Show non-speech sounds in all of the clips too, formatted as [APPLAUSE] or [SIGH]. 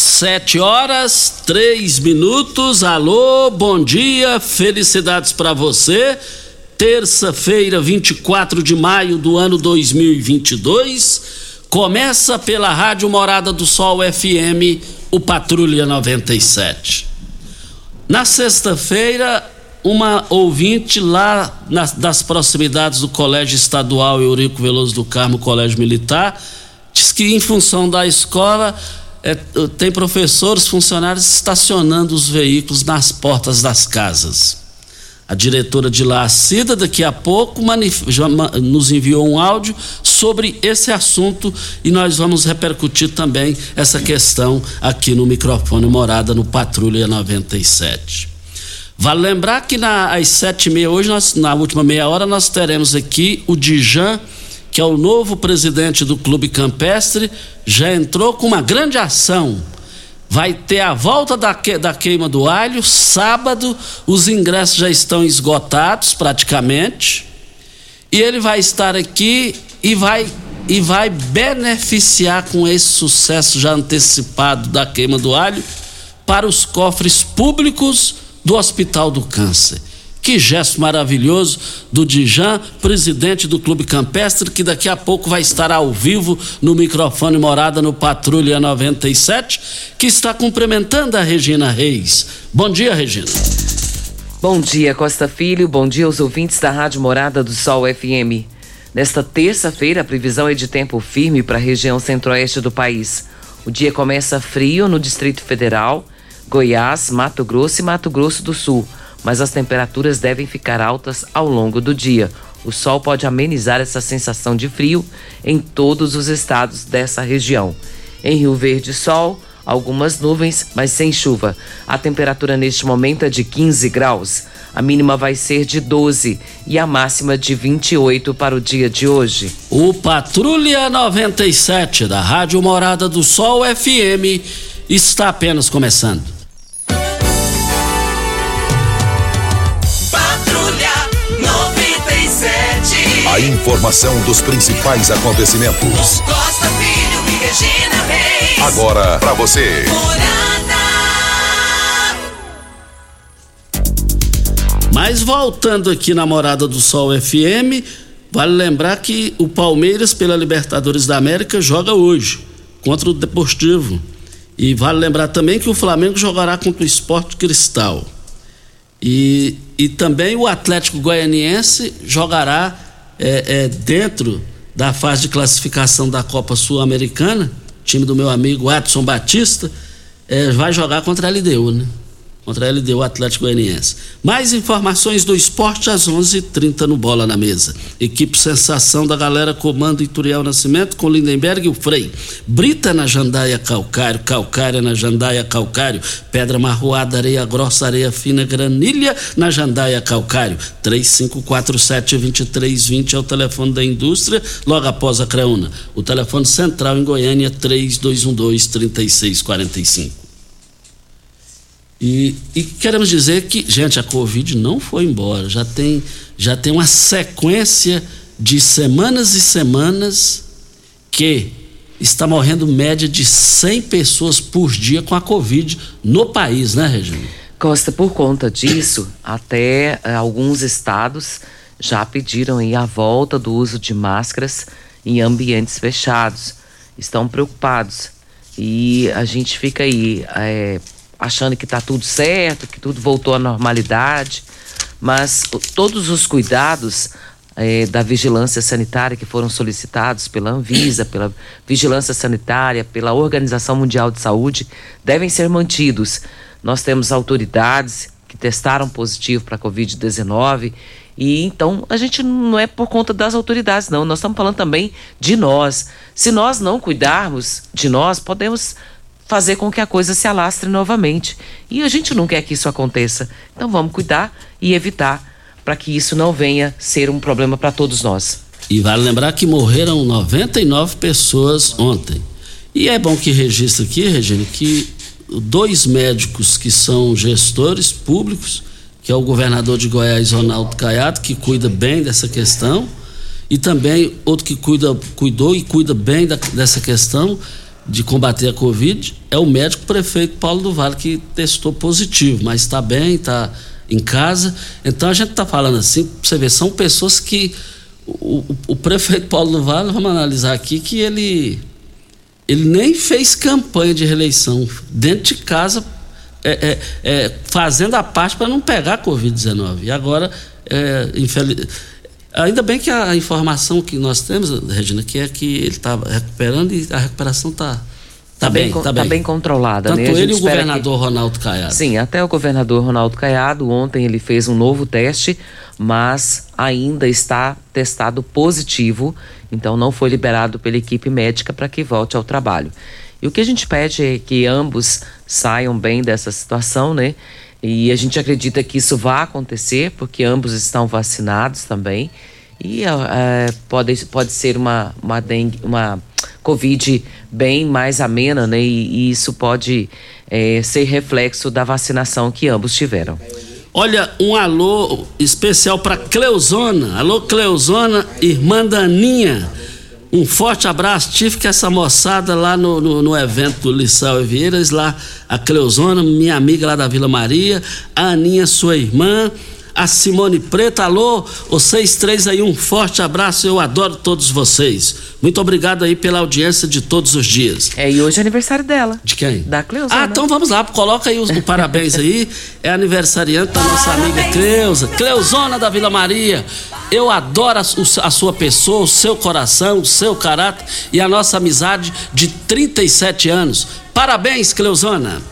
Sete horas, três minutos. Alô, bom dia, felicidades para você. Terça-feira, 24 de maio do ano 2022. Começa pela Rádio Morada do Sol FM, o Patrulha 97. Na sexta-feira, uma ouvinte lá nas, das proximidades do Colégio Estadual Eurico Veloso do Carmo, Colégio Militar, diz que em função da escola é, tem professores, funcionários estacionando os veículos nas portas das casas. A diretora de lá, a Cida, daqui a pouco nos enviou um áudio sobre esse assunto e nós vamos repercutir também essa questão aqui no microfone Morada no Patrulha 97. Vale lembrar que na, às sete e meia hoje, nós, na última meia hora, nós teremos aqui o Dijan que é o novo presidente do Clube Campestre, já entrou com uma grande ação. Vai ter a volta da, que, da queima do alho, sábado, os ingressos já estão esgotados praticamente. E ele vai estar aqui e vai e vai beneficiar com esse sucesso já antecipado da queima do alho para os cofres públicos do Hospital do Câncer. Que gesto maravilhoso do Dijan, presidente do Clube Campestre, que daqui a pouco vai estar ao vivo no microfone Morada no Patrulha 97, que está cumprimentando a Regina Reis. Bom dia, Regina. Bom dia, Costa Filho. Bom dia aos ouvintes da Rádio Morada do Sol FM. Nesta terça-feira, a previsão é de tempo firme para a região centro-oeste do país. O dia começa frio no Distrito Federal, Goiás, Mato Grosso e Mato Grosso do Sul mas as temperaturas devem ficar altas ao longo do dia. O sol pode amenizar essa sensação de frio em todos os estados dessa região. Em Rio Verde, sol, algumas nuvens, mas sem chuva. A temperatura neste momento é de 15 graus. A mínima vai ser de 12 e a máxima de 28 para o dia de hoje. O Patrulha 97 da Rádio Morada do Sol FM está apenas começando. A informação dos principais acontecimentos. Costa Filho e Regina Reis. Agora para você. Mas voltando aqui na Morada do Sol FM, vale lembrar que o Palmeiras pela Libertadores da América joga hoje contra o Deportivo. E vale lembrar também que o Flamengo jogará contra o Esporte Cristal. E, e também o Atlético Goianiense jogará é, é, dentro da fase de classificação da Copa Sul-Americana, time do meu amigo Adson Batista, é, vai jogar contra a LDU, né? Contra a LDU Atlético Goianiense. Mais informações do esporte às 11:30 h 30 no Bola na Mesa. Equipe Sensação da galera comando Ituriel Nascimento com Lindenberg e o Frei. Brita na Jandaia Calcário, Calcária na Jandaia Calcário, Pedra Marroada, Areia Grossa, Areia Fina, Granilha na Jandaia Calcário. 3547-2320 é o telefone da indústria, logo após a Creuna. O telefone central em Goiânia 3212-3645. E, e, queremos dizer que, gente, a Covid não foi embora. Já tem, já tem uma sequência de semanas e semanas que está morrendo média de 100 pessoas por dia com a Covid no país, né, Regina? Costa, por conta disso, [COUGHS] até eh, alguns estados já pediram a volta do uso de máscaras em ambientes fechados. Estão preocupados. E a gente fica aí. É, achando que está tudo certo, que tudo voltou à normalidade, mas todos os cuidados é, da vigilância sanitária que foram solicitados pela Anvisa, pela Vigilância Sanitária, pela Organização Mundial de Saúde, devem ser mantidos. Nós temos autoridades que testaram positivo para a Covid-19 e então a gente não é por conta das autoridades, não. Nós estamos falando também de nós. Se nós não cuidarmos de nós, podemos fazer com que a coisa se alastre novamente. E a gente não quer que isso aconteça. Então vamos cuidar e evitar para que isso não venha ser um problema para todos nós. E vale lembrar que morreram 99 pessoas ontem. E é bom que registre aqui, Regina, que dois médicos que são gestores públicos, que é o governador de Goiás, Ronaldo Caiado, que cuida bem dessa questão, e também outro que cuida, cuidou e cuida bem da, dessa questão, de combater a Covid é o médico prefeito Paulo do Vale, que testou positivo, mas está bem, está em casa. Então a gente está falando assim, você vê, são pessoas que. O, o, o, prefeito Paulo do Vale, vamos analisar aqui, que ele, ele nem fez campanha de reeleição dentro de casa, é, é, é, fazendo a parte para não pegar a Covid-19. E agora, é, infeliz Ainda bem que a informação que nós temos, Regina, que é que ele está recuperando e a recuperação está tá, tá bem, tá, tá bem. bem controlada. Tanto né? ele e o governador que... Ronaldo Caiado. Sim, até o governador Ronaldo Caiado, ontem ele fez um novo teste, mas ainda está testado positivo, então não foi liberado pela equipe médica para que volte ao trabalho. E o que a gente pede é que ambos saiam bem dessa situação, né? E a gente acredita que isso vai acontecer, porque ambos estão vacinados também. E é, pode, pode ser uma, uma, dengue, uma Covid bem mais amena, né? E, e isso pode é, ser reflexo da vacinação que ambos tiveram. Olha, um alô especial para Cleuzona. Alô, Cleuzona, irmã Daninha um forte abraço. Tive que essa moçada lá no, no, no evento do Lissau Vieiras, lá a Cleuzona, minha amiga lá da Vila Maria, a Aninha, sua irmã, a Simone Preta. Alô, vocês três aí, um forte abraço. Eu adoro todos vocês. Muito obrigado aí pela audiência de todos os dias. É, e hoje é aniversário dela. De quem? Da Cleusa. Ah, então vamos lá, coloca aí o parabéns aí. É aniversariante da nossa amiga Cleusa. Cleuzona da Vila Maria. Eu adoro a, a, sua pessoa, o seu coração, o seu caráter e a nossa amizade de 37 anos. Parabéns, Cleuzona.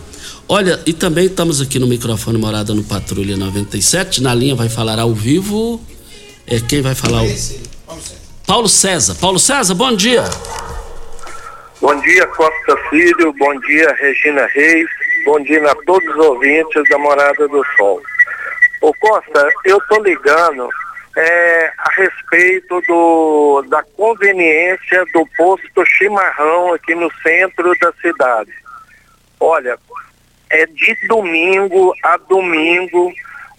Olha, e também estamos aqui no microfone Morada no Patrulha 97. Na linha vai falar ao vivo. É quem vai falar? O... Paulo César. Paulo César, bom dia. Bom dia, Costa Filho. Bom dia, Regina Reis. Bom dia a todos os ouvintes da Morada do Sol. Ô Costa, eu tô ligando é, a respeito do, da conveniência do posto chimarrão aqui no centro da cidade. Olha, é de domingo a domingo.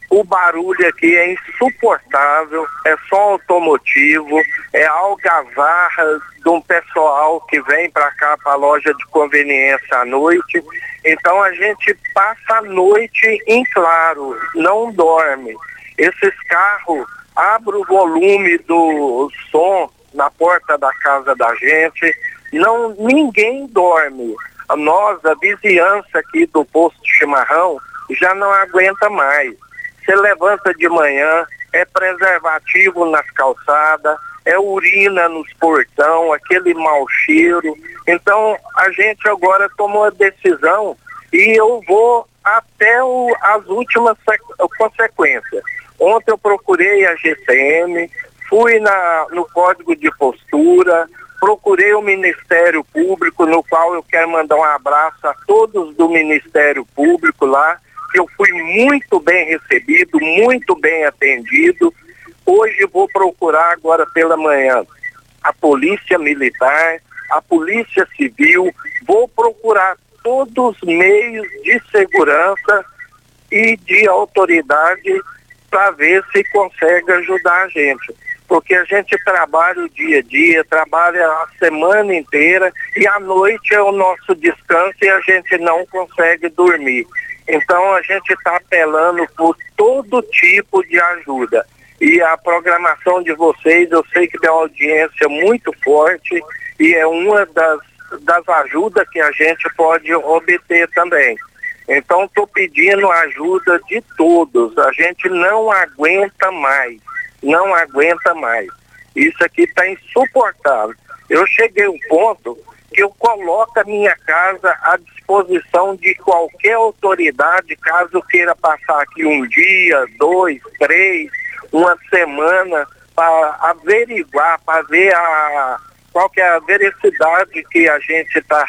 O barulho aqui é insuportável, é só automotivo, é algazarra de um pessoal que vem para cá para a loja de conveniência à noite. Então a gente passa a noite em claro, não dorme. Esses carros abrem o volume do som na porta da casa da gente, não ninguém dorme nós, a vizinhança aqui do posto de chimarrão, já não aguenta mais. Você levanta de manhã, é preservativo nas calçadas, é urina nos portão, aquele mau cheiro. Então, a gente agora tomou a decisão e eu vou até o, as últimas consequências. Ontem eu procurei a GCM, fui na, no código de postura, procurei o Ministério Público, no qual eu quero mandar um abraço a todos do Ministério Público lá, que eu fui muito bem recebido, muito bem atendido. Hoje vou procurar agora pela manhã a Polícia Militar, a Polícia Civil, vou procurar todos os meios de segurança e de autoridade para ver se consegue ajudar a gente porque a gente trabalha o dia a dia, trabalha a semana inteira e à noite é o nosso descanso e a gente não consegue dormir. Então a gente está apelando por todo tipo de ajuda. E a programação de vocês, eu sei que tem uma audiência muito forte e é uma das, das ajudas que a gente pode obter também. Então estou pedindo ajuda de todos. A gente não aguenta mais não aguenta mais. Isso aqui está insuportável. Eu cheguei a um ponto que eu coloco a minha casa à disposição de qualquer autoridade, caso queira passar aqui um dia, dois, três, uma semana, para averiguar, para ver a, qual é a veracidade que a gente está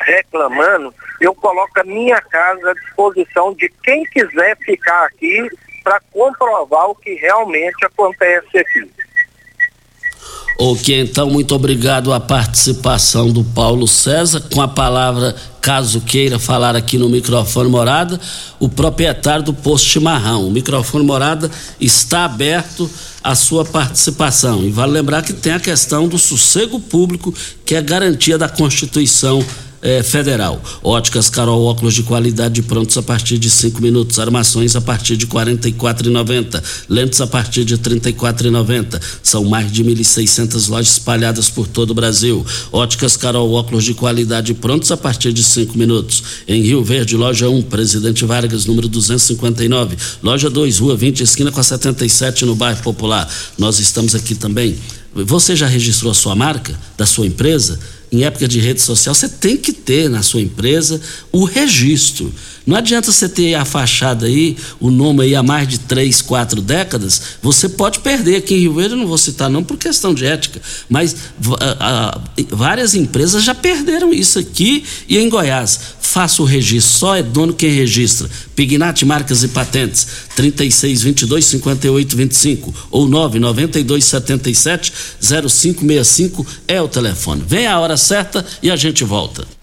reclamando, eu coloco a minha casa à disposição de quem quiser ficar aqui para comprovar o que realmente acontece aqui. Ok, então, muito obrigado à participação do Paulo César. Com a palavra, caso queira falar aqui no microfone morada, o proprietário do posto Chimarrão. O microfone morada está aberto à sua participação. E vale lembrar que tem a questão do sossego público, que é garantia da Constituição é, federal. Óticas Carol, óculos de qualidade prontos a partir de cinco minutos. Armações a partir de quarenta e Lentes a partir de trinta e São mais de 1.600 lojas espalhadas por todo o Brasil. Óticas Carol, óculos de qualidade prontos a partir de cinco minutos. Em Rio Verde, loja 1, Presidente Vargas, número 259. Loja 2, Rua 20, esquina com a 77, no bairro Popular. Nós estamos aqui também. Você já registrou a sua marca, da sua empresa? Em época de rede social, você tem que ter na sua empresa o registro. Não adianta você ter a fachada aí, o nome aí há mais de três, quatro décadas, você pode perder. Aqui em Rio Verde eu não vou citar não por questão de ética, mas várias empresas já perderam isso aqui e em Goiás. Faça o registro, só é dono quem registra. Pignat Marcas e Patentes, 3622 5825 ou 992 77 0565 é o telefone. Vem a hora certa e a gente volta.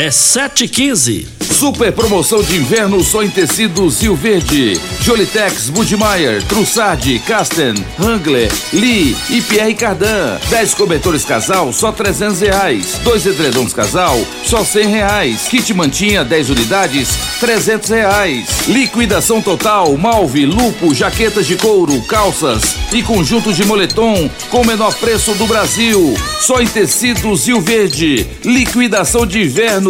É 7h15. Super promoção de inverno só em tecidos Rio Verde. Jolitex, Budmeier, Trussardi, Casten, Hangler, Lee e Pierre Cardan. 10 cobertores casal, só 300 reais. Dois edredons casal, só 100 reais. Kit mantinha, 10 unidades, 300 reais. Liquidação total, malve, lupo, jaquetas de couro, calças e conjunto de moletom com o menor preço do Brasil. Só em tecidos Rio Verde. Liquidação de inverno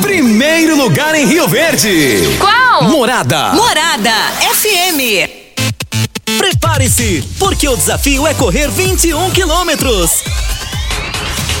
Primeiro lugar em Rio Verde. Qual? Morada. Morada FM. Prepare-se, porque o desafio é correr 21 quilômetros.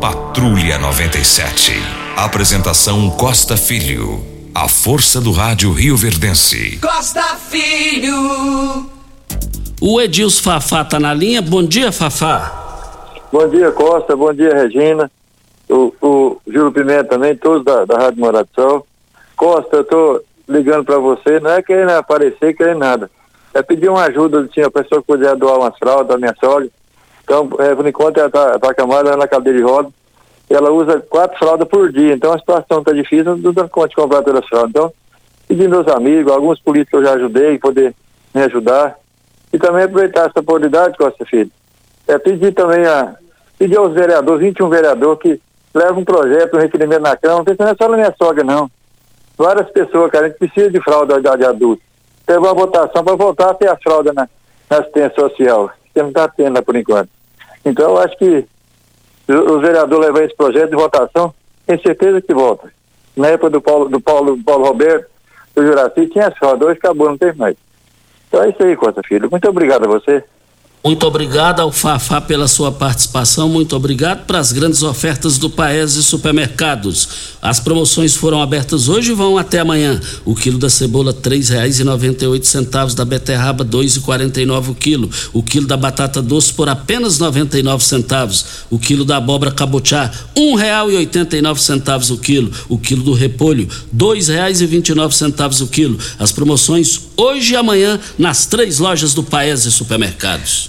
Patrulha 97. Apresentação Costa Filho. A força do rádio Rio Verdense. Costa Filho. O Edilson Fafá tá na linha. Bom dia, Fafá. Bom dia, Costa. Bom dia, Regina. O, o Júlio Pimenta também, todos da, da Rádio Morado Sol. Costa, eu tô ligando para você, não é querendo aparecer, querendo nada. É pedir uma ajuda, tinha a pessoa que podia doar umas fraldas da minha sogra. Então, é, por enquanto, ela tá, tá acamada na cadeira de roda ela usa quatro fraldas por dia, então a situação está difícil, não dá conta de comprar todas as fraldas. Então, pedir meus amigos, alguns políticos eu já ajudei, poder me ajudar. E também aproveitar essa oportunidade, Costa Filho, é pedir também a, pedir aos vereadores, 21 vereadores, que levam um projeto, um requerimento na Câmara, não não é só na minha sogra, não. Várias pessoas, cara, a gente precisa de fralda da idade adulta. Teve uma votação para voltar a ter a fralda na, na assistência social, que não está tendo por enquanto. Então, eu acho que o vereador levar esse projeto de votação, tem certeza que volta. Na época do Paulo, do Paulo, Paulo Roberto, do Juraci, tinha só dois, acabou, não tem mais. Então é isso aí, Costa Filho. Muito obrigado a você. Muito obrigado ao Fafá pela sua participação. Muito obrigado para as grandes ofertas do Paese Supermercados. As promoções foram abertas hoje e vão até amanhã. O quilo da cebola oito centavos, da beterraba e nove o quilo. O quilo da batata doce por apenas noventa e nove centavos. O quilo da abóbora cabotiá nove centavos o quilo. O quilo do repolho nove centavos o quilo. As promoções hoje e amanhã nas três lojas do Paese Supermercados.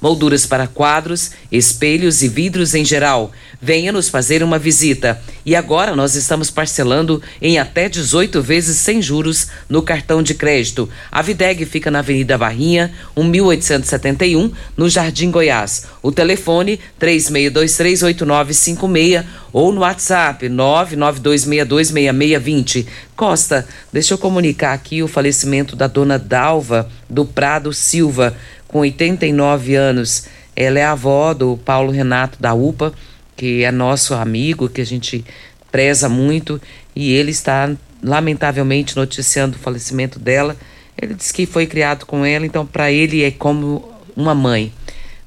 molduras para quadros, espelhos e vidros em geral. Venha nos fazer uma visita. E agora nós estamos parcelando em até 18 vezes sem juros no cartão de crédito. A Videg fica na Avenida Barrinha, 1871, no Jardim Goiás. O telefone 36238956 ou no WhatsApp 992626620. Costa, deixa eu comunicar aqui o falecimento da dona Dalva do Prado Silva com 89 anos. Ela é avó do Paulo Renato da UPA, que é nosso amigo, que a gente preza muito, e ele está lamentavelmente noticiando o falecimento dela. Ele disse que foi criado com ela, então para ele é como uma mãe.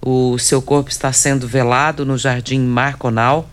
O seu corpo está sendo velado no Jardim Marconal,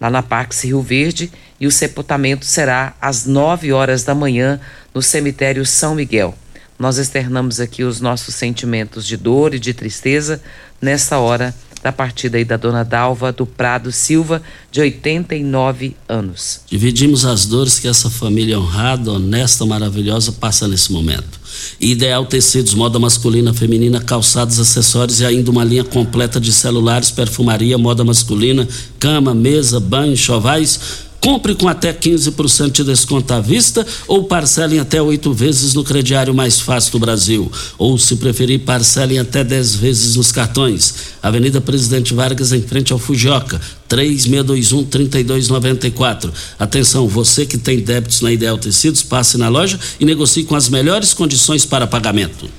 lá na Pax Rio Verde, e o sepultamento será às 9 horas da manhã no cemitério São Miguel. Nós externamos aqui os nossos sentimentos de dor e de tristeza nessa hora da partida aí da dona Dalva do Prado Silva, de 89 anos. Dividimos as dores que essa família honrada, honesta, maravilhosa passa nesse momento. Ideal Tecidos, moda masculina, feminina, calçados, acessórios e ainda uma linha completa de celulares, perfumaria, moda masculina, cama, mesa, banho, chovais Compre com até 15% de desconto à vista ou parcelem até oito vezes no crediário mais fácil do Brasil. Ou, se preferir, parcelem até 10 vezes nos cartões. Avenida Presidente Vargas, em frente ao Fujioka, 3621-3294. Atenção, você que tem débitos na Ideal Tecidos, passe na loja e negocie com as melhores condições para pagamento.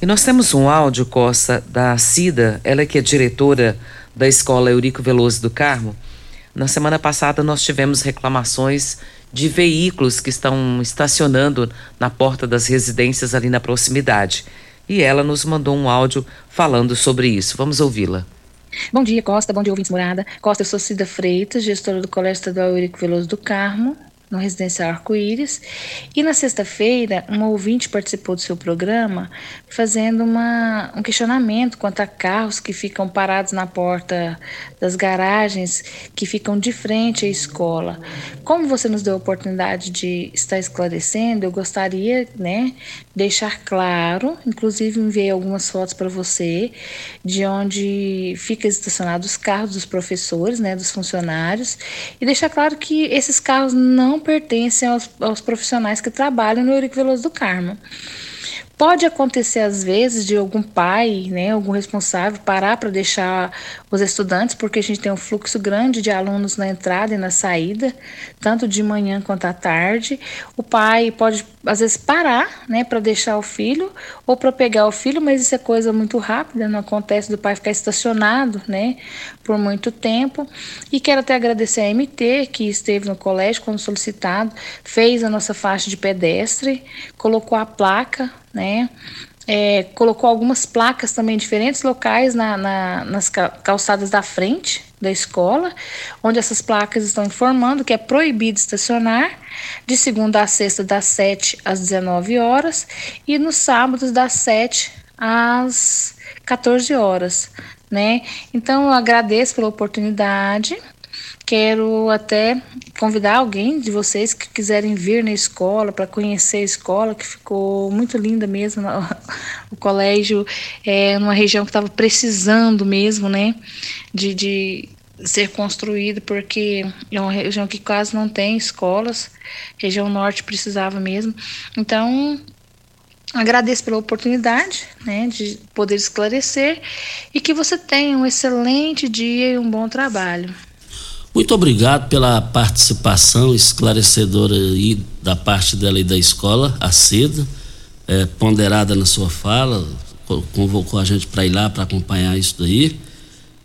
E nós temos um áudio, Costa, da Cida, ela que é diretora da Escola Eurico Veloso do Carmo na semana passada, nós tivemos reclamações de veículos que estão estacionando na porta das residências ali na proximidade. E ela nos mandou um áudio falando sobre isso. Vamos ouvi-la. Bom dia, Costa. Bom dia, ouvintes morada. Costa, eu sou Cida Freitas, gestora do Colégio Estadual Eurico Veloso do Carmo. No Residencial Arco-Íris. E na sexta-feira, um ouvinte participou do seu programa fazendo uma, um questionamento quanto a carros que ficam parados na porta das garagens que ficam de frente à escola. Como você nos deu a oportunidade de estar esclarecendo, eu gostaria, né, deixar claro, inclusive enviei algumas fotos para você de onde fica estacionados os carros dos professores, né, dos funcionários, e deixar claro que esses carros não pertencem aos, aos profissionais que trabalham no Eurico Veloso do Carmo. Pode acontecer às vezes de algum pai, né, algum responsável parar para deixar os estudantes, porque a gente tem um fluxo grande de alunos na entrada e na saída, tanto de manhã quanto à tarde. O pai pode às vezes parar, né, para deixar o filho ou para pegar o filho, mas isso é coisa muito rápida, não acontece do pai ficar estacionado, né, por muito tempo. E quero até agradecer a MT que esteve no colégio quando solicitado, fez a nossa faixa de pedestre, colocou a placa né? É, colocou algumas placas também em diferentes locais na, na, nas calçadas da frente da escola, onde essas placas estão informando que é proibido estacionar de segunda a sexta das 7 às 19 horas e nos sábados das 7 às 14 horas, né? Então eu agradeço pela oportunidade Quero até convidar alguém de vocês que quiserem vir na escola para conhecer a escola, que ficou muito linda mesmo. [LAUGHS] O colégio é numa região que estava precisando mesmo, né, de, de ser construído, porque é uma região que quase não tem escolas, região norte precisava mesmo. Então, agradeço pela oportunidade né, de poder esclarecer e que você tenha um excelente dia e um bom trabalho. Muito obrigado pela participação esclarecedora aí da parte dela e da escola, a CEDA, é, ponderada na sua fala, convocou a gente para ir lá para acompanhar isso daí.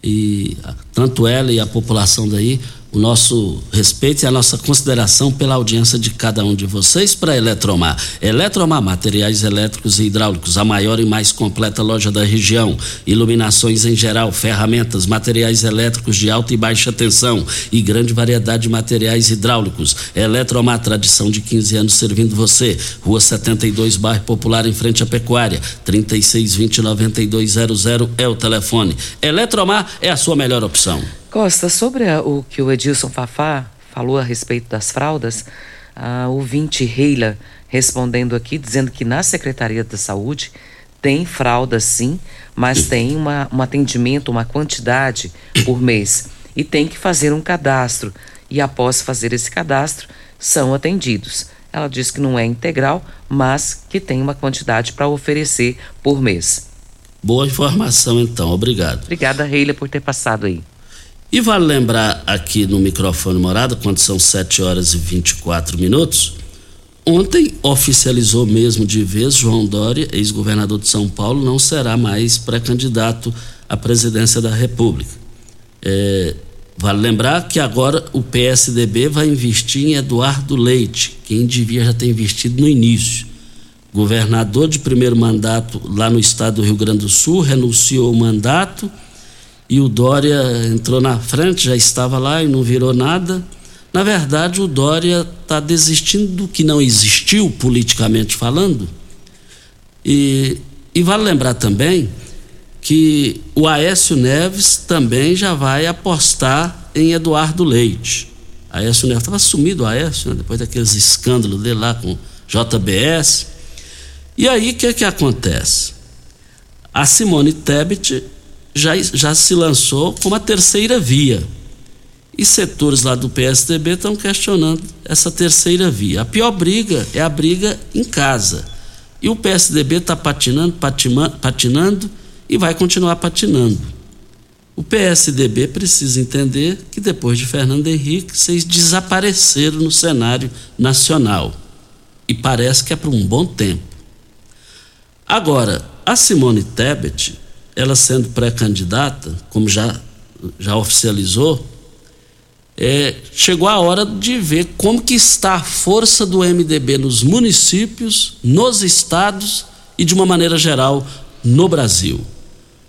E tanto ela e a população daí o nosso respeito e a nossa consideração pela audiência de cada um de vocês para Eletromar. Eletromar, materiais elétricos e hidráulicos, a maior e mais completa loja da região. Iluminações em geral, ferramentas, materiais elétricos de alta e baixa tensão e grande variedade de materiais hidráulicos. Eletromar, tradição de 15 anos servindo você. Rua 72, bairro Popular, em frente à Pecuária. 3620-9200 é o telefone. Eletromar é a sua melhor opção. Costa, sobre a, o que o Edilson Fafá falou a respeito das fraldas, a ouvinte Reila respondendo aqui, dizendo que na Secretaria da Saúde tem fraldas sim, mas tem uma, um atendimento, uma quantidade por mês. E tem que fazer um cadastro. E após fazer esse cadastro, são atendidos. Ela diz que não é integral, mas que tem uma quantidade para oferecer por mês. Boa informação, então. Obrigado. Obrigada, Reila, por ter passado aí. E vale lembrar aqui no microfone morada, quando são 7 horas e 24 minutos, ontem oficializou mesmo de vez João Dória, ex-governador de São Paulo, não será mais pré-candidato à presidência da República. É, vale lembrar que agora o PSDB vai investir em Eduardo Leite, quem devia já ter investido no início. Governador de primeiro mandato lá no estado do Rio Grande do Sul, renunciou o mandato e o Dória entrou na frente, já estava lá e não virou nada. Na verdade, o Dória está desistindo do que não existiu politicamente falando. E, e vale lembrar também que o Aécio Neves também já vai apostar em Eduardo Leite. Aécio Neves estava sumido, Aécio, né, depois daqueles escândalos dele lá com JBS. E aí o que, que acontece? A Simone Tebet já, já se lançou como a terceira via. E setores lá do PSDB estão questionando essa terceira via. A pior briga é a briga em casa. E o PSDB está patinando, patinando e vai continuar patinando. O PSDB precisa entender que depois de Fernando Henrique, vocês desapareceram no cenário nacional. E parece que é por um bom tempo. Agora, a Simone Tebet ela sendo pré-candidata, como já, já oficializou, é, chegou a hora de ver como que está a força do MDB nos municípios, nos estados e de uma maneira geral no Brasil.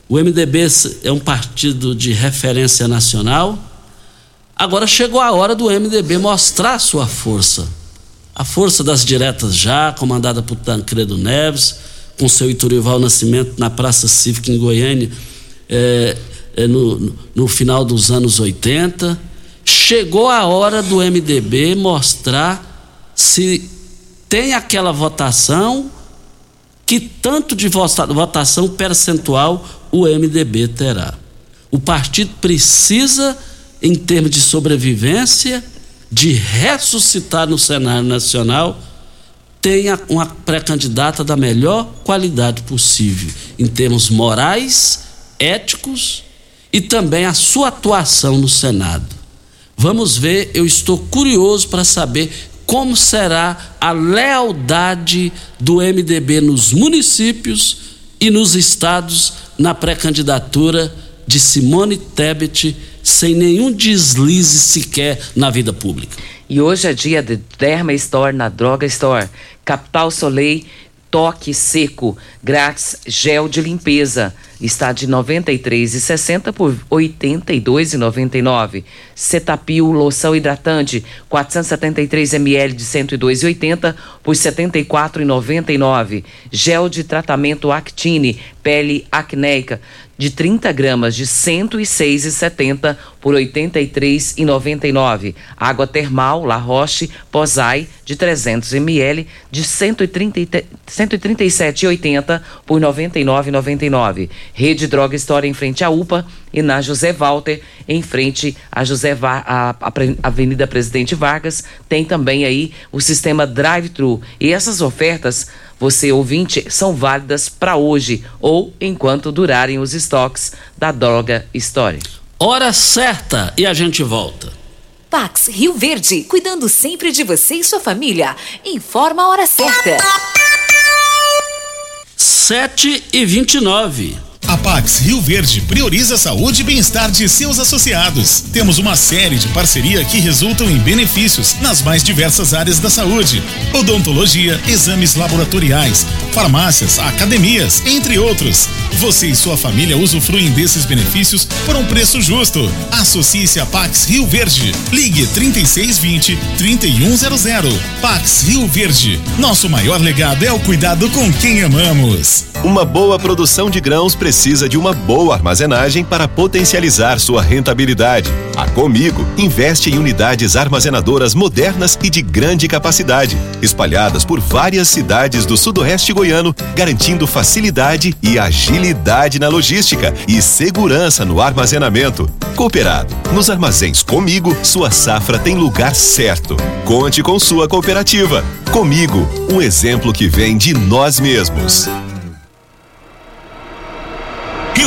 O MDB é um partido de referência nacional. Agora chegou a hora do MDB mostrar sua força. A força das diretas já, comandada por Tancredo Neves, com seu Iturival Nascimento na Praça Cívica em Goiânia, é, é, no, no final dos anos 80. Chegou a hora do MDB mostrar se tem aquela votação que tanto de votação percentual o MDB terá. O partido precisa, em termos de sobrevivência, de ressuscitar no cenário nacional, tenha uma pré-candidata da melhor qualidade possível, em termos morais, éticos e também a sua atuação no Senado. Vamos ver, eu estou curioso para saber como será a lealdade do MDB nos municípios e nos estados na pré-candidatura de Simone Tebet sem nenhum deslize sequer na vida pública. E hoje é dia de Derma Store na Droga Store. Capital Soleil toque seco, grátis gel de limpeza. Está de R$ 93,60 por R$ 82,99. Cetapil loção hidratante, 473 ml de R$ 102,80 por R$ 74,99. Gel de tratamento Actine, pele acnéica, de 30 gramas de 106,70 por 83,99. Água termal La Roche Posay de 300 ml de 137,80 por 99,99. Rede Droga Store em frente à UPA e na José Walter em frente à José Va a, a Avenida Presidente Vargas tem também aí o sistema drive-thru e essas ofertas você ouvinte, são válidas para hoje ou enquanto durarem os estoques da Droga Story. Hora certa e a gente volta. Pax Rio Verde, cuidando sempre de você e sua família. Informa a hora certa. 7 e 29 a Pax Rio Verde prioriza a saúde e bem-estar de seus associados. Temos uma série de parceria que resultam em benefícios nas mais diversas áreas da saúde: odontologia, exames laboratoriais, farmácias, academias, entre outros. Você e sua família usufruem desses benefícios por um preço justo. Associe-se a Pax Rio Verde. Ligue 3620 3100. Pax Rio Verde. Nosso maior legado é o cuidado com quem amamos. Uma boa produção de grãos precisa de uma boa armazenagem para potencializar sua rentabilidade. A Comigo investe em unidades armazenadoras modernas e de grande capacidade, espalhadas por várias cidades do sudoeste goiano, garantindo facilidade e agilidade na logística e segurança no armazenamento. Cooperado. Nos armazéns Comigo, sua safra tem lugar certo. Conte com sua cooperativa. Comigo, um exemplo que vem de nós mesmos.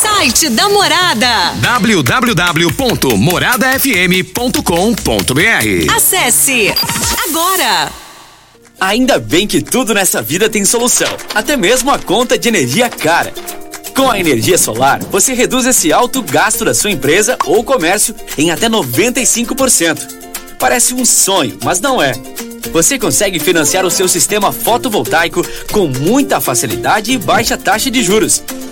Site da Morada www.moradafm.com.br Acesse agora! Ainda bem que tudo nessa vida tem solução, até mesmo a conta de energia cara. Com a energia solar, você reduz esse alto gasto da sua empresa ou comércio em até 95%. Parece um sonho, mas não é. Você consegue financiar o seu sistema fotovoltaico com muita facilidade e baixa taxa de juros.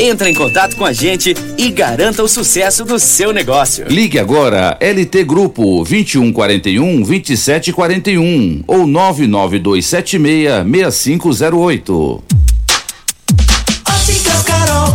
Entre em contato com a gente e garanta o sucesso do seu negócio. Ligue agora LT Grupo 2141 2741 ou 99276 6508. Óticas Carol,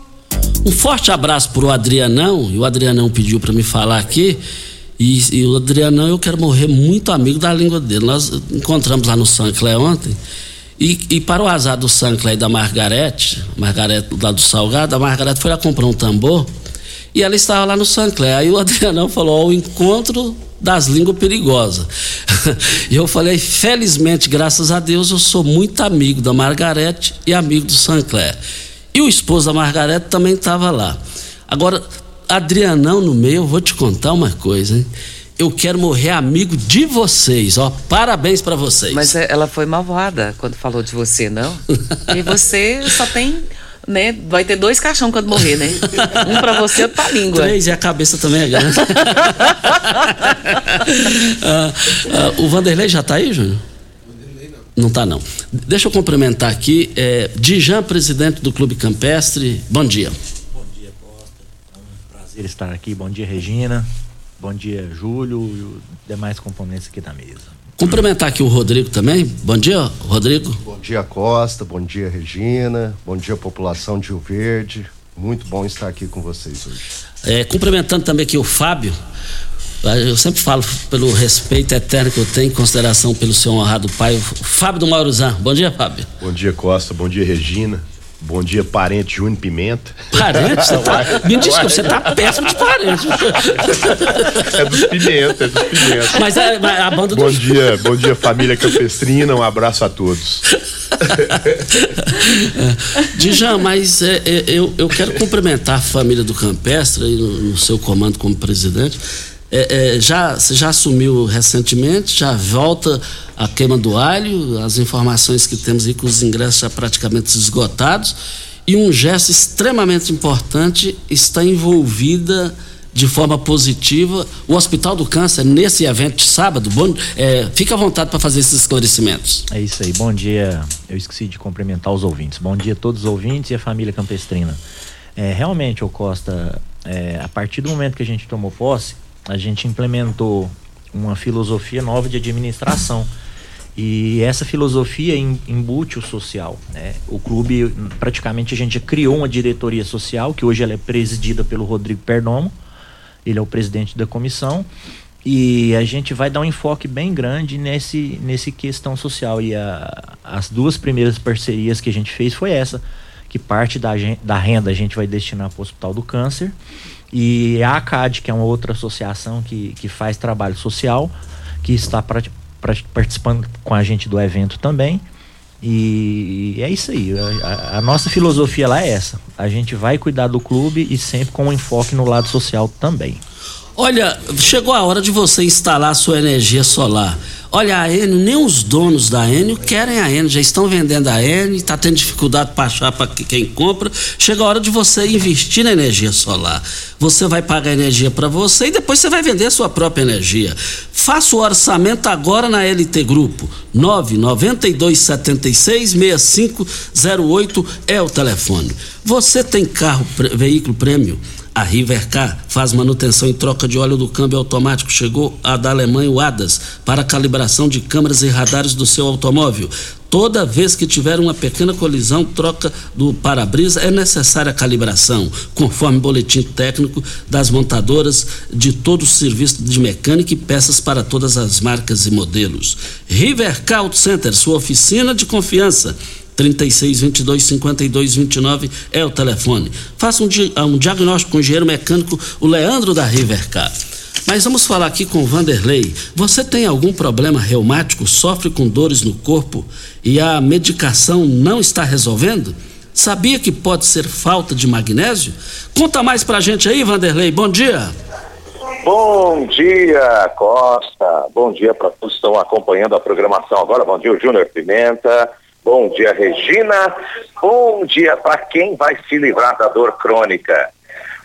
Um forte abraço pro Adrianão, e o Adrianão pediu para me falar aqui. E, e, o Adrianão, eu quero morrer muito amigo da língua dele. Nós encontramos lá no Sancler ontem. E, e, para o azar do Sancler e da Margarete, Margarete lá do Salgado, a Margarete foi lá comprar um tambor e ela estava lá no Sancler. Aí o Adrianão falou: Ó, o encontro das línguas perigosas. [LAUGHS] e eu falei: felizmente, graças a Deus, eu sou muito amigo da Margarete e amigo do Sancler. E o esposo da Margarete também estava lá. Agora, Adrianão no meio, eu vou te contar uma coisa, hein? Eu quero morrer amigo de vocês, ó. Parabéns para vocês. Mas é, ela foi malvada quando falou de você, não? [LAUGHS] e você só tem né? Vai ter dois caixão quando morrer, né? Um pra você e outro pra língua. Três e a cabeça também é grande. [LAUGHS] [LAUGHS] ah, ah, o Vanderlei já tá aí, Júnior? Não tá não. Deixa eu cumprimentar aqui, é, Dijan, presidente do Clube Campestre. Bom dia. Bom dia, Costa. É um prazer estar aqui. Bom dia, Regina. Bom dia, Júlio e os demais componentes aqui da mesa. Cumprimentar aqui o Rodrigo também. Bom dia, Rodrigo. Bom dia, Costa. Bom dia, Regina. Bom dia, população de Rio Verde. Muito bom estar aqui com vocês hoje. É, cumprimentando também aqui o Fábio. Eu sempre falo pelo respeito eterno que eu tenho, em consideração pelo seu honrado pai, o Fábio do Mauruzan. Bom dia, Fábio. Bom dia, Costa. Bom dia, Regina. Bom dia, parente Júnior Pimenta. Parente? Você tá, [LAUGHS] me desculpa, você tá péssimo de parente. É dos Pimenta, é dos Pimenta. Mas a, a banda Bom do... dia, bom dia, família Campestrina. Um abraço a todos. [LAUGHS] Dijan, mas é, é, eu, eu quero cumprimentar a família do Campestre no, no seu comando como presidente. É, é, já, já assumiu recentemente, já volta a queima do alho, as informações que temos aí com os ingressos já praticamente esgotados. E um gesto extremamente importante está envolvida de forma positiva o Hospital do Câncer nesse evento de sábado. Bom, é, fica à vontade para fazer esses esclarecimentos. É isso aí. Bom dia. Eu esqueci de cumprimentar os ouvintes. Bom dia a todos os ouvintes e a família campestrina. É, realmente, o Costa, é, a partir do momento que a gente tomou posse, a gente implementou uma filosofia nova de administração. E essa filosofia embute o social. Né? O clube, praticamente, a gente criou uma diretoria social, que hoje ela é presidida pelo Rodrigo Perdomo. Ele é o presidente da comissão. E a gente vai dar um enfoque bem grande nesse, nesse questão social. E a, as duas primeiras parcerias que a gente fez foi essa, que parte da, da renda a gente vai destinar para o Hospital do Câncer e a ACAD, que é uma outra associação que, que faz trabalho social, que está pra, pra, participando com a gente do evento também. E é isso aí. A, a, nossa filosofia lá é essa. A gente vai cuidar do clube e sempre com um enfoque no lado social também. Olha, chegou a hora de você instalar a sua energia solar. Olha, a Enio, nem os donos da Enio querem a Enio, já estão vendendo a Enio, está tendo dificuldade para achar para quem compra. Chega a hora de você investir na energia solar. Você vai pagar energia para você e depois você vai vender a sua própria energia. Faça o orçamento agora na LT Grupo. 992766508 é o telefone. Você tem carro, veículo prêmio? A Rivercar faz manutenção e troca de óleo do câmbio automático. Chegou a da Alemanha o ADAS para calibração de câmeras e radares do seu automóvel. Toda vez que tiver uma pequena colisão, troca do para-brisa, é necessária a calibração, conforme boletim técnico das montadoras de todo o serviço de mecânica e peças para todas as marcas e modelos. Rivercar Auto Center, sua oficina de confiança. 36 22 52 29 é o telefone. Faça um, di um diagnóstico com o engenheiro mecânico, o Leandro da Rivercar. Mas vamos falar aqui com o Vanderlei. Você tem algum problema reumático, sofre com dores no corpo e a medicação não está resolvendo? Sabia que pode ser falta de magnésio? Conta mais pra gente aí, Vanderlei. Bom dia. Bom dia, Costa. Bom dia para todos que estão acompanhando a programação agora. Bom dia, Júnior Pimenta. Bom dia, Regina. Bom dia para quem vai se livrar da dor crônica.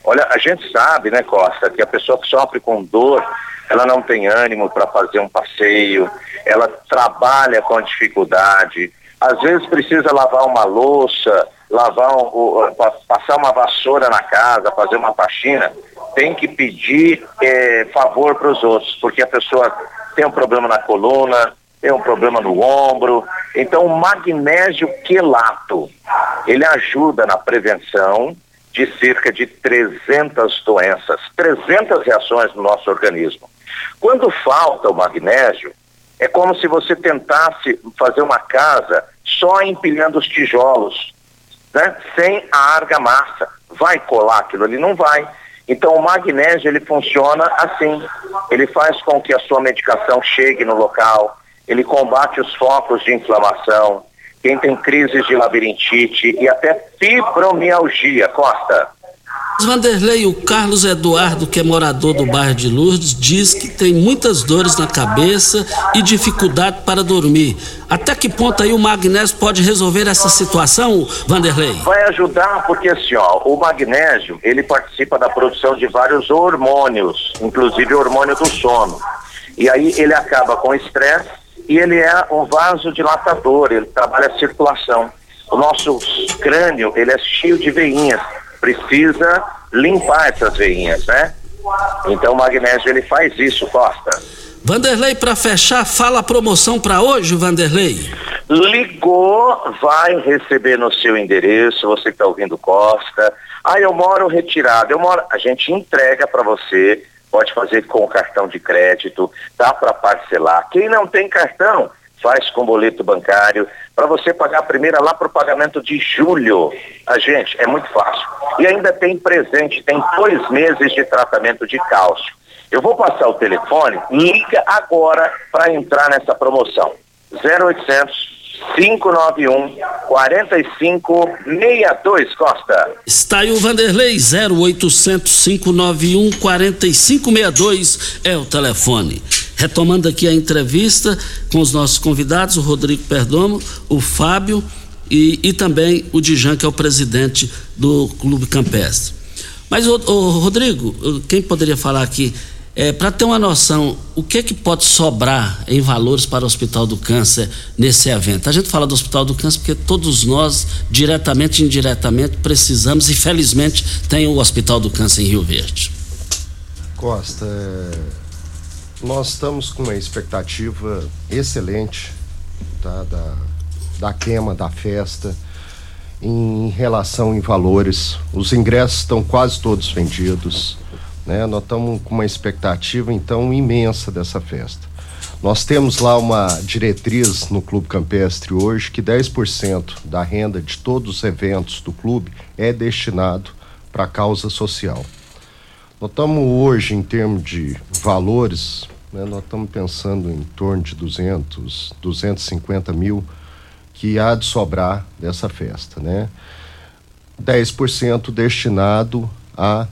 Olha, a gente sabe, né, Costa, que a pessoa que sofre com dor, ela não tem ânimo para fazer um passeio, ela trabalha com dificuldade, às vezes precisa lavar uma louça, lavar um, passar uma vassoura na casa, fazer uma faxina, tem que pedir é, favor para os outros, porque a pessoa tem um problema na coluna, tem um problema no ombro. Então, o magnésio quelato, ele ajuda na prevenção de cerca de 300 doenças, 300 reações no nosso organismo. Quando falta o magnésio, é como se você tentasse fazer uma casa só empilhando os tijolos, né? sem a argamassa. Vai colar aquilo ali? Não vai. Então o magnésio ele funciona assim. Ele faz com que a sua medicação chegue no local, ele combate os focos de inflamação, quem tem crises de labirintite e até fibromialgia, Costa. Vanderlei, o Carlos Eduardo, que é morador do bairro de Lourdes, diz que tem muitas dores na cabeça e dificuldade para dormir. Até que ponto aí o magnésio pode resolver essa situação, Vanderlei? Vai ajudar porque assim, ó, o magnésio, ele participa da produção de vários hormônios, inclusive o hormônio do sono. E aí ele acaba com estresse e ele é um vasodilatador, ele trabalha a circulação. O nosso crânio, ele é cheio de veinhas precisa limpar essas veinhas, né? Então o magnésio ele faz isso, Costa. Vanderlei, para fechar, fala a promoção para hoje, Vanderlei. Ligou, vai receber no seu endereço, você que está ouvindo Costa. Ah, eu moro retirado, eu moro. A gente entrega para você, pode fazer com cartão de crédito, dá para parcelar. Quem não tem cartão, faz com boleto bancário, para você pagar a primeira lá para o pagamento de julho. A gente, é muito fácil. E ainda tem presente, tem dois meses de tratamento de cálcio. Eu vou passar o telefone, liga agora para entrar nessa promoção. 0800 591 4562 Costa. Está aí o Vanderlei 0800 591 4562 é o telefone. Retomando aqui a entrevista com os nossos convidados, o Rodrigo Perdomo, o Fábio e, e também o Dijan, que é o presidente do Clube Campestre. Mas, o, Rodrigo, quem poderia falar aqui? É, para ter uma noção, o que é que pode sobrar em valores para o Hospital do Câncer nesse evento? A gente fala do Hospital do Câncer porque todos nós, diretamente e indiretamente, precisamos e felizmente tem o Hospital do Câncer em Rio Verde. Costa, é, nós estamos com uma expectativa excelente tá, da, da queima da festa em relação em valores. Os ingressos estão quase todos vendidos. Né? Nós estamos com uma expectativa então imensa dessa festa. Nós temos lá uma diretriz no Clube Campestre hoje que 10% da renda de todos os eventos do clube é destinado para a causa social. Nós estamos hoje, em termos de valores, né, nós estamos pensando em torno de 200, 250 mil que há de sobrar dessa festa, né? 10% destinado a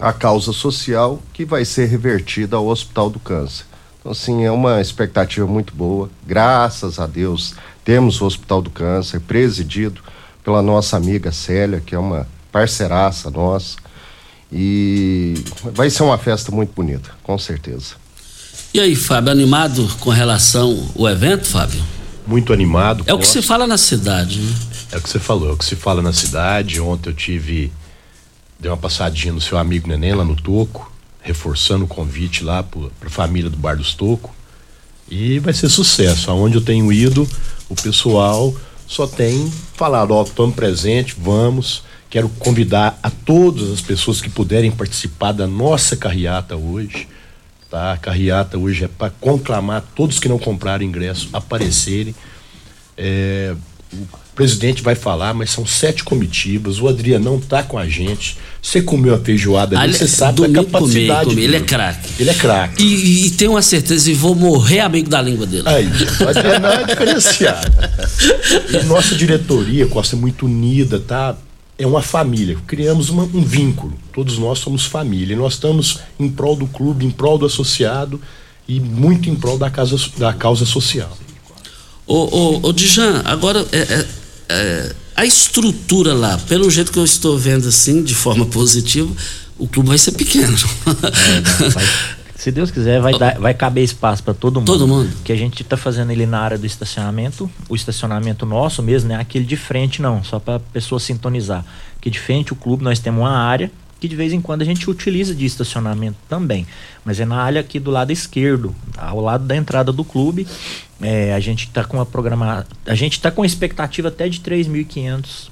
a causa social que vai ser revertida ao Hospital do Câncer. Então, assim, é uma expectativa muito boa. Graças a Deus, temos o Hospital do Câncer presidido pela nossa amiga Célia, que é uma parceiraça nossa. E vai ser uma festa muito bonita, com certeza. E aí, Fábio, animado com relação ao evento, Fábio? Muito animado. É o que se fala na cidade, né? É o que você falou, é o que se fala na cidade. Ontem eu tive dei uma passadinha no seu amigo Neném lá no Toco, reforçando o convite lá para a família do Bar dos Toco. E vai ser sucesso. Aonde eu tenho ido, o pessoal só tem falado, ó, oh, estamos presente, vamos. Quero convidar a todas as pessoas que puderem participar da nossa carreata hoje. Tá? A carreata hoje é para conclamar todos que não compraram ingresso aparecerem. É, presidente vai falar, mas são sete comitivas. O Adriano tá com a gente. Você comeu a feijoada ali, você sabe da capacidade. Comer, comer. Ele é craque. Ele é craque. E, e, tenho uma certeza, e vou morrer amigo da língua dele. Aí, o Adriano é diferenciado. [LAUGHS] e nossa diretoria, Costa, é muito unida, tá? é uma família, criamos uma, um vínculo. Todos nós somos família. Nós estamos em prol do clube, em prol do associado e muito em prol da, casa, da causa social. Ô, ô, ô Dijan, agora é, é, é, a estrutura lá, pelo jeito que eu estou vendo assim, de forma positiva, o clube vai ser pequeno. É, vai, se Deus quiser, vai, dar, vai caber espaço para todo mundo. Todo mundo. Que a gente está fazendo ele na área do estacionamento. O estacionamento nosso mesmo, não é aquele de frente, não, só para a pessoa sintonizar. Que de frente o clube nós temos uma área que de vez em quando a gente utiliza de estacionamento também. Mas é na área aqui do lado esquerdo, ao lado da entrada do clube. É, a gente está com uma programa, a gente está com expectativa até de 3.500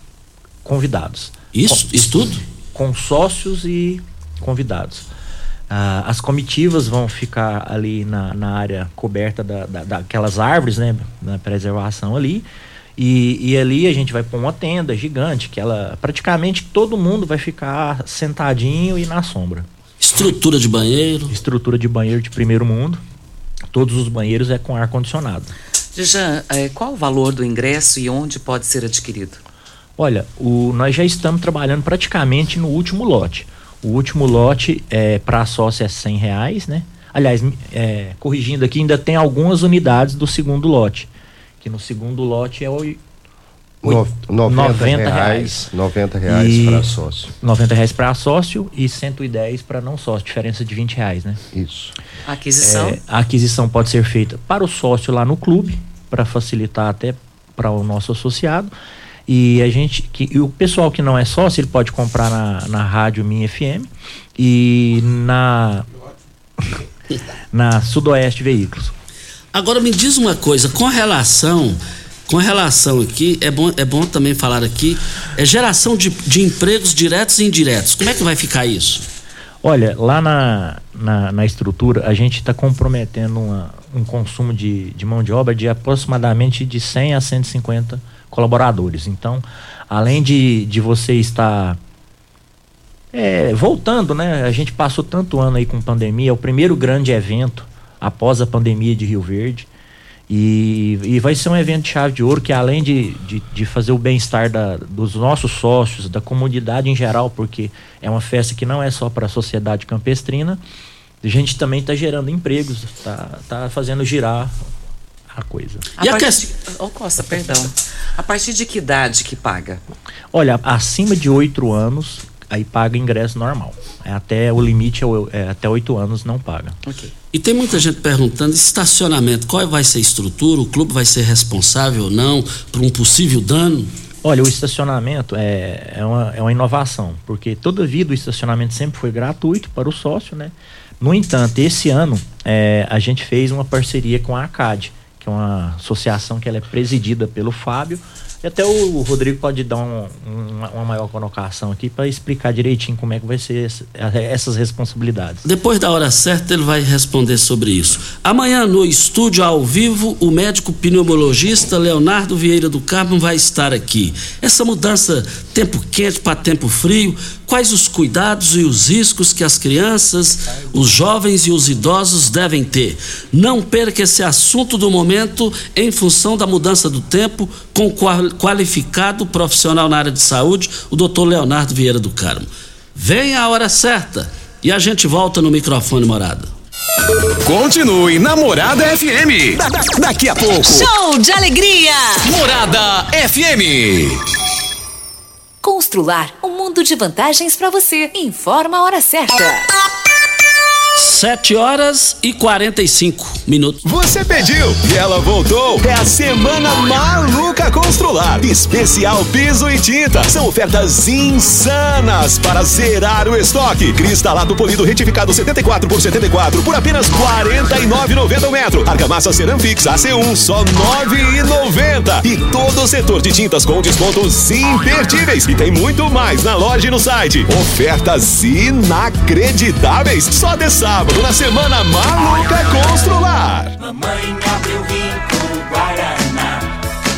convidados. Isso, com, isso tudo? Com sócios e convidados. Ah, as comitivas vão ficar ali na, na área coberta da, da, daquelas árvores, né? Na preservação ali. E, e, ali a gente vai pôr uma tenda gigante, que ela praticamente todo mundo vai ficar sentadinho e na sombra. Estrutura de banheiro? Estrutura de banheiro de primeiro mundo. Todos os banheiros é com ar condicionado. Jean, é, qual o valor do ingresso e onde pode ser adquirido? Olha, o, nós já estamos trabalhando praticamente no último lote. O último lote é, para sócio é 100 reais, né? Aliás, é, corrigindo aqui, ainda tem algumas unidades do segundo lote. Que no segundo lote é o. No, 90, 90 reais, 90 reais para sócio. 90 reais para sócio e 110 para não sócio, diferença de 20 reais, né? Isso. A aquisição? É, a aquisição pode ser feita para o sócio lá no clube, para facilitar até para o nosso associado. E a gente, que, e o pessoal que não é sócio, ele pode comprar na, na rádio Minha FM e na [LAUGHS] na Sudoeste Veículos. Agora me diz uma coisa, com relação com relação aqui, é bom, é bom também falar aqui, é geração de, de empregos diretos e indiretos. Como é que vai ficar isso? Olha, lá na, na, na estrutura, a gente está comprometendo uma, um consumo de, de mão de obra de aproximadamente de 100 a 150 colaboradores. Então, além de, de você estar é, voltando, né? A gente passou tanto ano aí com pandemia, é o primeiro grande evento após a pandemia de Rio Verde. E, e vai ser um evento de chave de ouro que além de, de, de fazer o bem-estar dos nossos sócios, da comunidade em geral, porque é uma festa que não é só para a sociedade campestrina, a gente também está gerando empregos, está tá fazendo girar a coisa. A e a questão... De... Oh, Costa, perdão. A partir de que idade que paga? Olha, acima de oito anos, aí paga ingresso normal. É até o limite é, é até oito anos não paga. Ok. E tem muita gente perguntando estacionamento, qual vai ser a estrutura? O clube vai ser responsável ou não por um possível dano? Olha, o estacionamento é, é, uma, é uma inovação, porque toda vida o estacionamento sempre foi gratuito para o sócio, né? No entanto, esse ano é, a gente fez uma parceria com a ACAD, que é uma associação que ela é presidida pelo Fábio. Até o Rodrigo pode dar um, um, uma maior colocação aqui para explicar direitinho como é que vai ser essas responsabilidades. Depois da hora certa ele vai responder sobre isso. Amanhã no estúdio ao vivo o médico pneumologista Leonardo Vieira do Carmo vai estar aqui. Essa mudança tempo quente para tempo frio quais os cuidados e os riscos que as crianças, os jovens e os idosos devem ter. Não perca esse assunto do momento em função da mudança do tempo com o qualificado profissional na área de saúde, o doutor Leonardo Vieira do Carmo. Venha a hora certa e a gente volta no microfone morada. Continue na Morada FM. Da, da, daqui a pouco. Show de alegria. Morada FM. Constrular um mundo de vantagens para você. Informa a hora certa. 7 horas e 45 minutos. Você pediu e ela voltou. É a semana maluca Constrular. Especial piso e tinta. São ofertas insanas para zerar o estoque. Cristalado polido retificado 74 por 74 por apenas 49,90 o metro. Argamassa Ceramfix AC1 só 9,90. E todo o setor de tintas com descontos imperdíveis. E tem muito mais na loja e no site. Ofertas inacreditáveis. Só dessa sábado na Semana Maluca Constrular. Mamãe abriu rico Guaraná,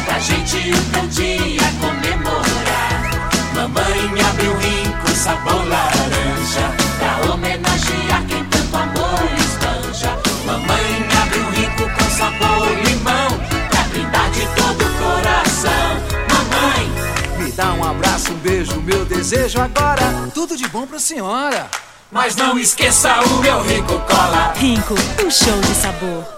pra gente um dia comemorar. Mamãe abriu rico sabor laranja, pra homenagear quem tanto amor espanja. Mamãe abriu rico com sabor limão, pra brindar de todo o coração. Mamãe, me dá um abraço, um beijo, meu desejo agora tudo de bom pra senhora. Mas não esqueça o meu Rico Cola. Rico, um show de sabor.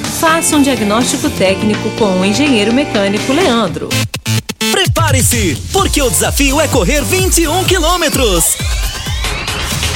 Faça um diagnóstico técnico com o engenheiro mecânico Leandro. Prepare-se, porque o desafio é correr 21 quilômetros.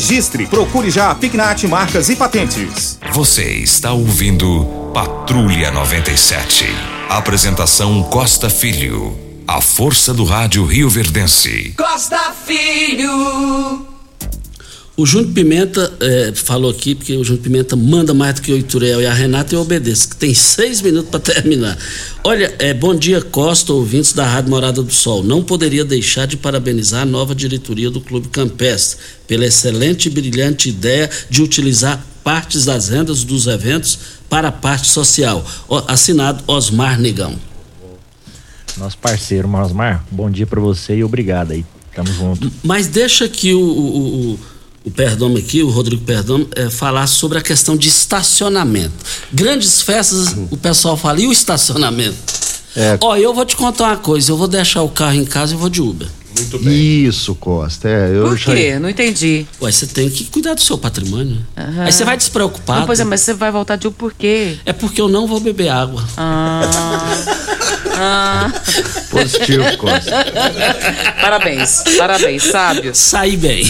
registre, procure já a Pignat Marcas e Patentes. Você está ouvindo Patrulha 97. Apresentação Costa Filho. A força do rádio Rio Verdense. Costa Filho. O Júnior Pimenta eh, falou aqui, porque o Júnior Pimenta manda mais do que o Ituriel e a Renata eu obedeço, que tem seis minutos para terminar. Olha, eh, bom dia, Costa, ouvintes da Rádio Morada do Sol. Não poderia deixar de parabenizar a nova diretoria do Clube Campestre pela excelente e brilhante ideia de utilizar partes das rendas dos eventos para a parte social. Assinado Osmar Negão. Nosso parceiro, Osmar, bom dia para você e obrigado aí. Tamo junto. Mas deixa que o, o, o, o Perdomo aqui, o Rodrigo Perdomo, é, falar sobre a questão de estacionamento. Grandes festas, o pessoal fala, e o estacionamento? É. Ó, eu vou te contar uma coisa, eu vou deixar o carro em casa e vou de Uber. Muito bem. Isso, Costa. É, eu Por já- quê? Não entendi. Ué, você tem que cuidar do seu patrimônio. Aham. Aí você vai despreocupado. Não, pois é, mas você vai voltar de um por quê? É porque eu não vou beber água. Ah. ah. Positivo, Costa. Parabéns, parabéns, sábio. Saí bem.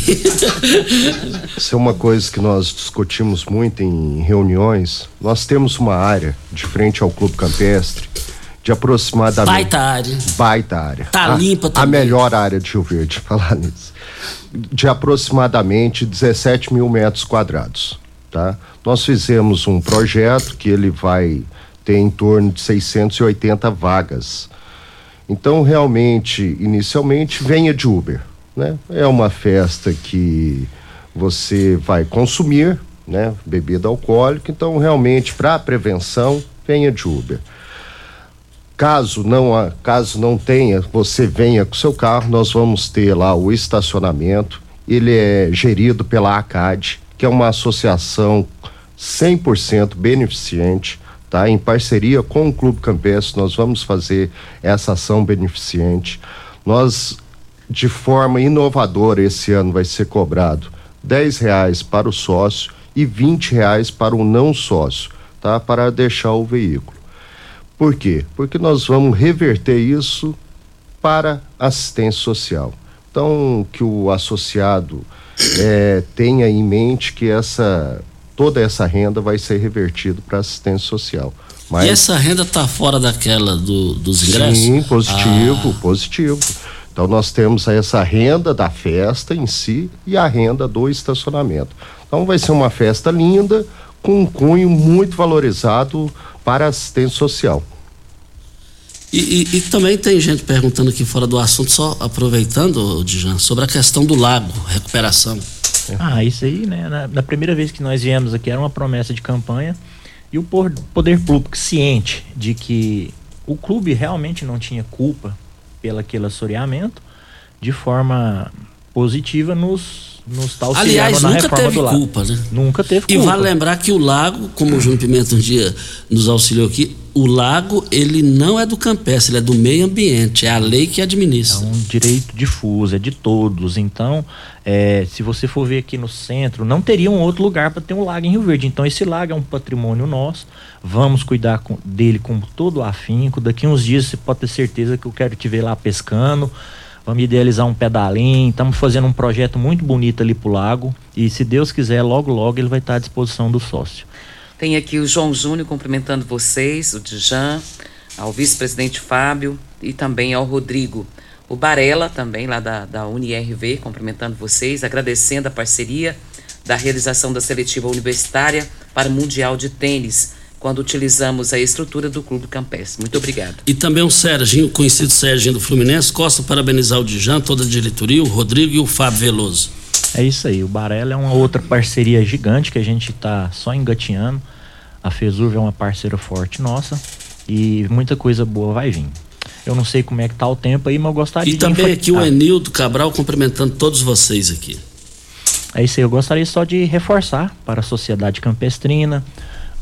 Isso é uma coisa que nós discutimos muito em reuniões. Nós temos uma área de frente ao Clube Campestre de aproximadamente. Baita área. Baita área. Tá A- limpa A também. melhor área de Rio Verde, [LAUGHS] falar nisso. De aproximadamente 17 mil metros quadrados. Tá? Nós fizemos um projeto que ele vai ter em torno de 680 vagas. Então, realmente, inicialmente, venha de Uber. Né? É uma festa que você vai consumir né? bebida alcoólica, então, realmente, para prevenção, venha de Uber. Caso não, caso não tenha, você venha com seu carro, nós vamos ter lá o estacionamento. Ele é gerido pela ACAD, que é uma associação 100% beneficente, tá? Em parceria com o Clube Campestre, nós vamos fazer essa ação beneficente. Nós, de forma inovadora, esse ano vai ser cobrado dez reais para o sócio e vinte reais para o não sócio, tá? Para deixar o veículo. Por quê? Porque nós vamos reverter isso para assistência social. Então, que o associado é, tenha em mente que essa toda essa renda vai ser revertida para assistência social. Mas... E essa renda está fora daquela do, dos ingressos? Sim, positivo, ah. positivo. Então nós temos essa renda da festa em si e a renda do estacionamento. Então vai ser uma festa linda, com um cunho muito valorizado para assistência social. E, e, e, também tem gente perguntando aqui fora do assunto, só aproveitando, Dijan, sobre a questão do lago, recuperação. Ah, isso aí, né? Na, na, primeira vez que nós viemos aqui era uma promessa de campanha e o poder público ciente de que o clube realmente não tinha culpa pelo aquele assoreamento, de forma positiva nos nos tá Aliás, nunca teve culpa, né? Nunca teve culpa. E vale lembrar que o lago, como o Júnior Pimenta um dia nos auxiliou aqui, o lago ele não é do campestre, ele é do meio ambiente, é a lei que administra. É um direito difuso, é de todos. Então, é, se você for ver aqui no centro, não teria um outro lugar para ter um lago em Rio Verde. Então, esse lago é um patrimônio nosso. Vamos cuidar com, dele com todo o afinco. Daqui uns dias você pode ter certeza que eu quero te ver lá pescando. Vamos idealizar um pedalinho. Estamos fazendo um projeto muito bonito ali pro lago. E se Deus quiser, logo, logo ele vai estar à disposição do sócio. Tem aqui o João Júnior cumprimentando vocês, o Dijan, ao vice-presidente Fábio e também ao Rodrigo. O Barela, também lá da, da UniRV, cumprimentando vocês, agradecendo a parceria da realização da seletiva universitária para o Mundial de Tênis, quando utilizamos a estrutura do Clube Campestre. Muito obrigado. E também o Serginho, conhecido Serginho do Fluminense, Costa parabenizar o Dijan, toda a diretoria, o Rodrigo e o Fábio Veloso. É isso aí, o Barella é uma outra parceria gigante que a gente está só engatinhando. A Fesurv é uma parceira forte nossa e muita coisa boa vai vir. Eu não sei como é que tá o tempo aí, mas eu gostaria e de... E também aqui o Enildo Cabral cumprimentando todos vocês aqui. É isso aí, eu gostaria só de reforçar para a sociedade campestrina,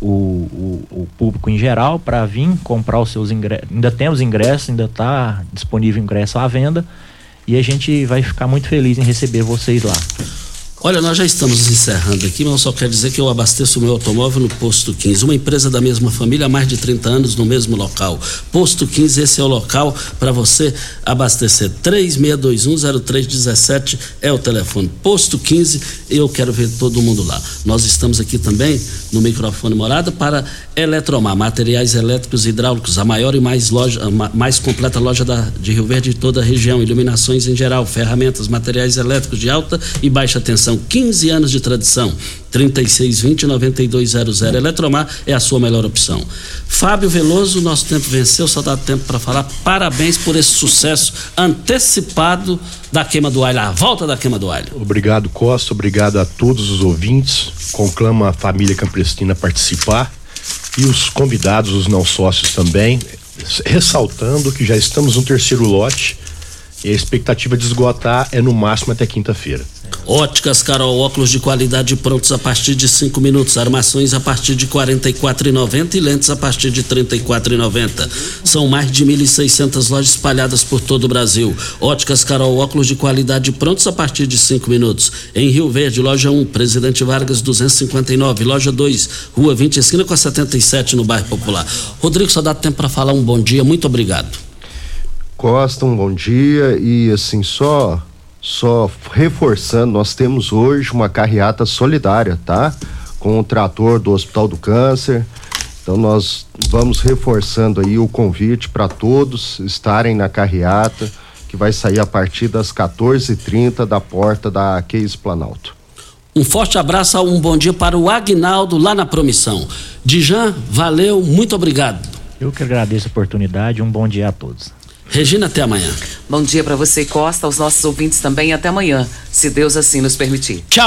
o, o, o público em geral, para vir comprar os seus ingressos. Ainda tem os ingressos, ainda está disponível ingresso à venda e a gente vai ficar muito feliz em receber vocês lá. Olha, nós já estamos encerrando aqui, mas eu só quero dizer que eu abasteço o meu automóvel no Posto 15, uma empresa da mesma família há mais de 30 anos no mesmo local. Posto 15, esse é o local para você abastecer. 36210317 é o telefone. Posto 15, eu quero ver todo mundo lá. Nós estamos aqui também no microfone morada para Eletromar, materiais elétricos e hidráulicos, a maior e mais loja, mais completa loja da, de Rio Verde de toda a região, iluminações em geral, ferramentas, materiais elétricos de alta e baixa tensão são 15 anos de tradição. 3620-9200. Eletromar é a sua melhor opção. Fábio Veloso, nosso tempo venceu, só dá tempo para falar. Parabéns por esse sucesso antecipado da queima do alho, a volta da queima do alho. Obrigado, Costa. Obrigado a todos os ouvintes. Conclama a família Campestina a participar e os convidados, os não sócios também. Ressaltando que já estamos no terceiro lote e a expectativa de esgotar é no máximo até quinta-feira. Óticas Carol, óculos de qualidade prontos a partir de cinco minutos, armações a partir de quarenta e quatro e lentes a partir de trinta e quatro São mais de 1.600 lojas espalhadas por todo o Brasil. Óticas Carol, óculos de qualidade prontos a partir de cinco minutos. Em Rio Verde, loja 1, Presidente Vargas 259, loja 2, Rua 20, esquina com a 77 no bairro Popular. Rodrigo, só dá tempo para falar um bom dia, muito obrigado. Costa, um bom dia e assim só só reforçando, nós temos hoje uma carreata solidária, tá? Com o trator do Hospital do Câncer. Então nós vamos reforçando aí o convite para todos estarem na carreata, que vai sair a partir das 14h30 da porta da Case Planalto. Um forte abraço, um bom dia para o Agnaldo lá na Promissão. Dijan, valeu, muito obrigado. Eu que agradeço a oportunidade, um bom dia a todos. Regina, até amanhã. Bom dia para você, Costa, aos nossos ouvintes também. Até amanhã, se Deus assim nos permitir. Tchau.